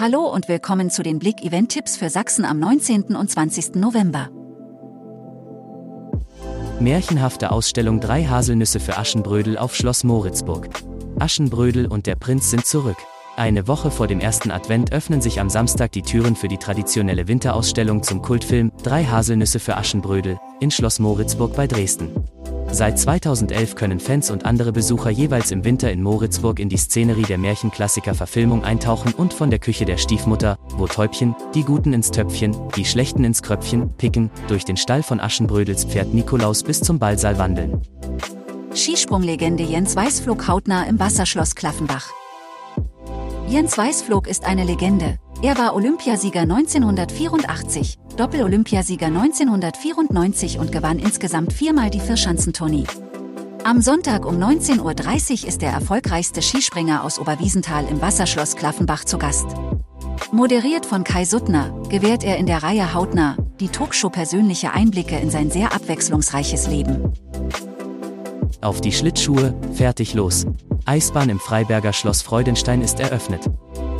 Hallo und willkommen zu den Blick-Event-Tipps für Sachsen am 19. und 20. November. Märchenhafte Ausstellung Drei Haselnüsse für Aschenbrödel auf Schloss Moritzburg. Aschenbrödel und der Prinz sind zurück. Eine Woche vor dem ersten Advent öffnen sich am Samstag die Türen für die traditionelle Winterausstellung zum Kultfilm Drei Haselnüsse für Aschenbrödel in Schloss Moritzburg bei Dresden. Seit 2011 können Fans und andere Besucher jeweils im Winter in Moritzburg in die Szenerie der Märchenklassiker-Verfilmung eintauchen und von der Küche der Stiefmutter, wo Täubchen, die Guten ins Töpfchen, die Schlechten ins Kröpfchen, picken, durch den Stall von Aschenbrödels Pferd Nikolaus bis zum Ballsaal wandeln. Skisprunglegende Jens Weiß flog hautnah im Wasserschloss Klaffenbach. Jens Weißflog ist eine Legende. Er war Olympiasieger 1984, Doppel-Olympiasieger 1994 und gewann insgesamt viermal die Vierschanzentournee. Am Sonntag um 19.30 Uhr ist der erfolgreichste Skispringer aus Oberwiesenthal im Wasserschloss Klaffenbach zu Gast. Moderiert von Kai Suttner, gewährt er in der Reihe Hautnah, die Talkshow persönliche Einblicke in sein sehr abwechslungsreiches Leben. Auf die Schlittschuhe, fertig los. Eisbahn im Freiberger Schloss Freudenstein ist eröffnet.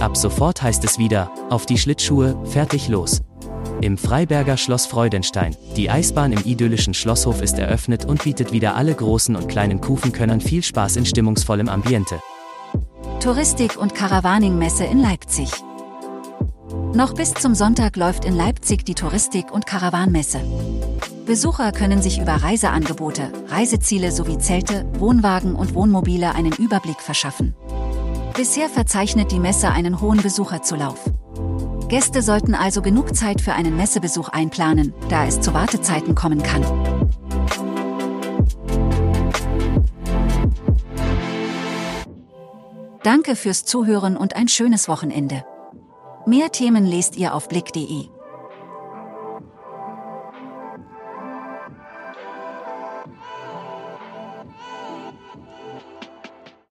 Ab sofort heißt es wieder, auf die Schlittschuhe, fertig los. Im Freiberger Schloss Freudenstein, die Eisbahn im idyllischen Schlosshof ist eröffnet und bietet wieder alle großen und kleinen Kufenkönnern viel Spaß in stimmungsvollem Ambiente. Touristik- und Caravaning-Messe in Leipzig. Noch bis zum Sonntag läuft in Leipzig die Touristik- und Karawanmesse. Besucher können sich über Reiseangebote, Reiseziele sowie Zelte, Wohnwagen und Wohnmobile einen Überblick verschaffen. Bisher verzeichnet die Messe einen hohen Besucherzulauf. Gäste sollten also genug Zeit für einen Messebesuch einplanen, da es zu Wartezeiten kommen kann. Danke fürs Zuhören und ein schönes Wochenende. Mehr Themen lest ihr auf blick.de.